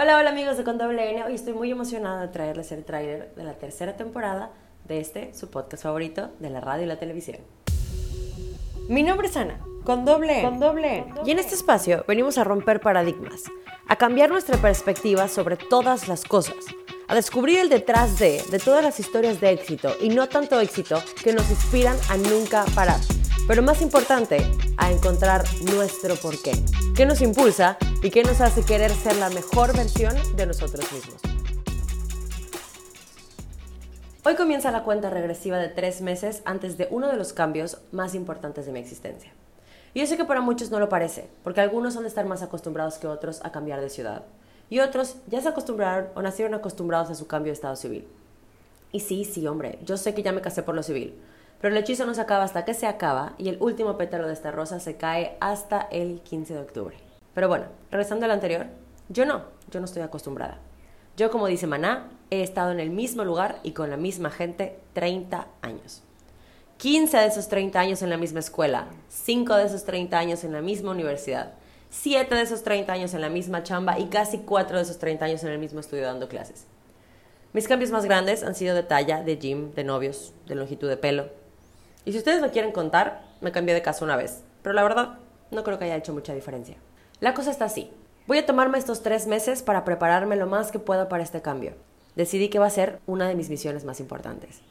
Hola, hola amigos de Con Doble N. Hoy estoy muy emocionada de traerles el tráiler de la tercera temporada de este, su podcast favorito de la radio y la televisión. Mi nombre es Ana, con doble N. Con doble N. Y en este espacio venimos a romper paradigmas, a cambiar nuestra perspectiva sobre todas las cosas, a descubrir el detrás de, de todas las historias de éxito y no tanto éxito que nos inspiran a nunca parar. Pero más importante, a encontrar nuestro porqué. ¿Qué nos impulsa y qué nos hace querer ser la mejor versión de nosotros mismos? Hoy comienza la cuenta regresiva de tres meses antes de uno de los cambios más importantes de mi existencia. Y yo sé que para muchos no lo parece, porque algunos han de estar más acostumbrados que otros a cambiar de ciudad. Y otros ya se acostumbraron o nacieron acostumbrados a su cambio de estado civil. Y sí, sí, hombre, yo sé que ya me casé por lo civil, pero el hechizo no se acaba hasta que se acaba y el último pétalo de esta rosa se cae hasta el 15 de octubre. Pero bueno, regresando al anterior, yo no, yo no estoy acostumbrada. Yo, como dice Maná, he estado en el mismo lugar y con la misma gente 30 años. 15 de esos 30 años en la misma escuela, 5 de esos 30 años en la misma universidad, 7 de esos 30 años en la misma chamba y casi 4 de esos 30 años en el mismo estudio dando clases. Mis cambios más grandes han sido de talla, de gym, de novios, de longitud de pelo, y si ustedes me quieren contar, me cambié de casa una vez, pero la verdad no creo que haya hecho mucha diferencia. La cosa está así. Voy a tomarme estos tres meses para prepararme lo más que pueda para este cambio. Decidí que va a ser una de mis misiones más importantes.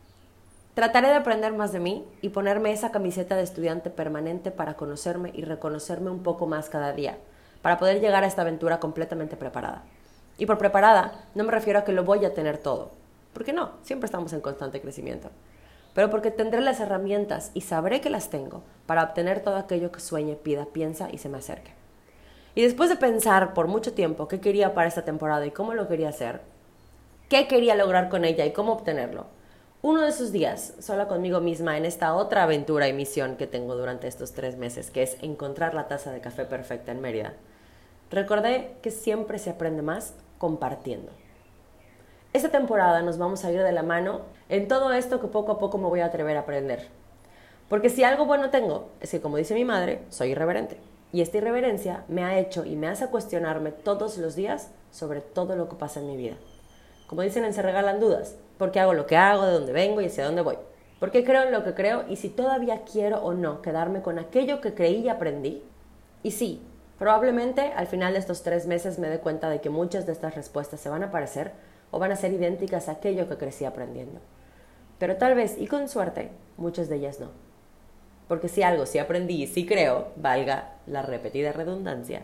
Trataré de aprender más de mí y ponerme esa camiseta de estudiante permanente para conocerme y reconocerme un poco más cada día, para poder llegar a esta aventura completamente preparada. Y por preparada no me refiero a que lo voy a tener todo, porque no, siempre estamos en constante crecimiento pero porque tendré las herramientas y sabré que las tengo para obtener todo aquello que sueñe, pida, piensa y se me acerque. Y después de pensar por mucho tiempo qué quería para esta temporada y cómo lo quería hacer, qué quería lograr con ella y cómo obtenerlo, uno de esos días, sola conmigo misma en esta otra aventura y misión que tengo durante estos tres meses, que es encontrar la taza de café perfecta en Mérida, recordé que siempre se aprende más compartiendo. Esta temporada nos vamos a ir de la mano en todo esto que poco a poco me voy a atrever a aprender. Porque si algo bueno tengo, es que como dice mi madre, soy irreverente. Y esta irreverencia me ha hecho y me hace cuestionarme todos los días sobre todo lo que pasa en mi vida. Como dicen en Se Regalan Dudas, ¿por qué hago lo que hago, de dónde vengo y hacia dónde voy? ¿Por qué creo en lo que creo y si todavía quiero o no quedarme con aquello que creí y aprendí? Y sí, probablemente al final de estos tres meses me dé cuenta de que muchas de estas respuestas se van a parecer o van a ser idénticas a aquello que crecí aprendiendo. Pero tal vez, y con suerte, muchas de ellas no. Porque si algo sí aprendí y sí creo, valga la repetida redundancia,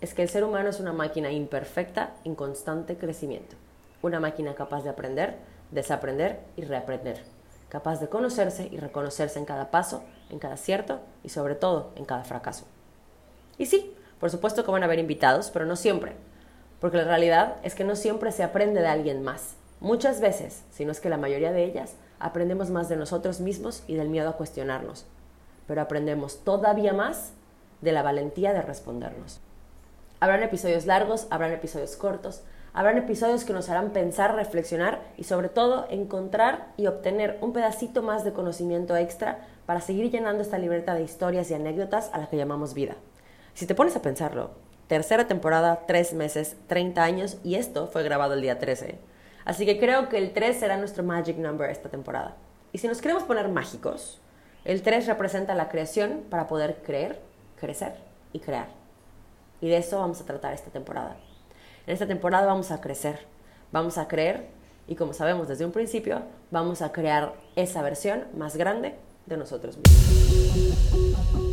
es que el ser humano es una máquina imperfecta en constante crecimiento. Una máquina capaz de aprender, desaprender y reaprender. Capaz de conocerse y reconocerse en cada paso, en cada acierto y sobre todo en cada fracaso. Y sí, por supuesto que van a haber invitados, pero no siempre. Porque la realidad es que no siempre se aprende de alguien más. Muchas veces, si no es que la mayoría de ellas, aprendemos más de nosotros mismos y del miedo a cuestionarnos, pero aprendemos todavía más de la valentía de respondernos. Habrán episodios largos, habrán episodios cortos, habrán episodios que nos harán pensar, reflexionar y sobre todo encontrar y obtener un pedacito más de conocimiento extra para seguir llenando esta libreta de historias y anécdotas a la que llamamos vida. Si te pones a pensarlo, tercera temporada, tres meses, 30 años y esto fue grabado el día 13. Así que creo que el 3 será nuestro magic number esta temporada. Y si nos queremos poner mágicos, el 3 representa la creación para poder creer, crecer y crear. Y de eso vamos a tratar esta temporada. En esta temporada vamos a crecer, vamos a creer y como sabemos desde un principio, vamos a crear esa versión más grande de nosotros mismos.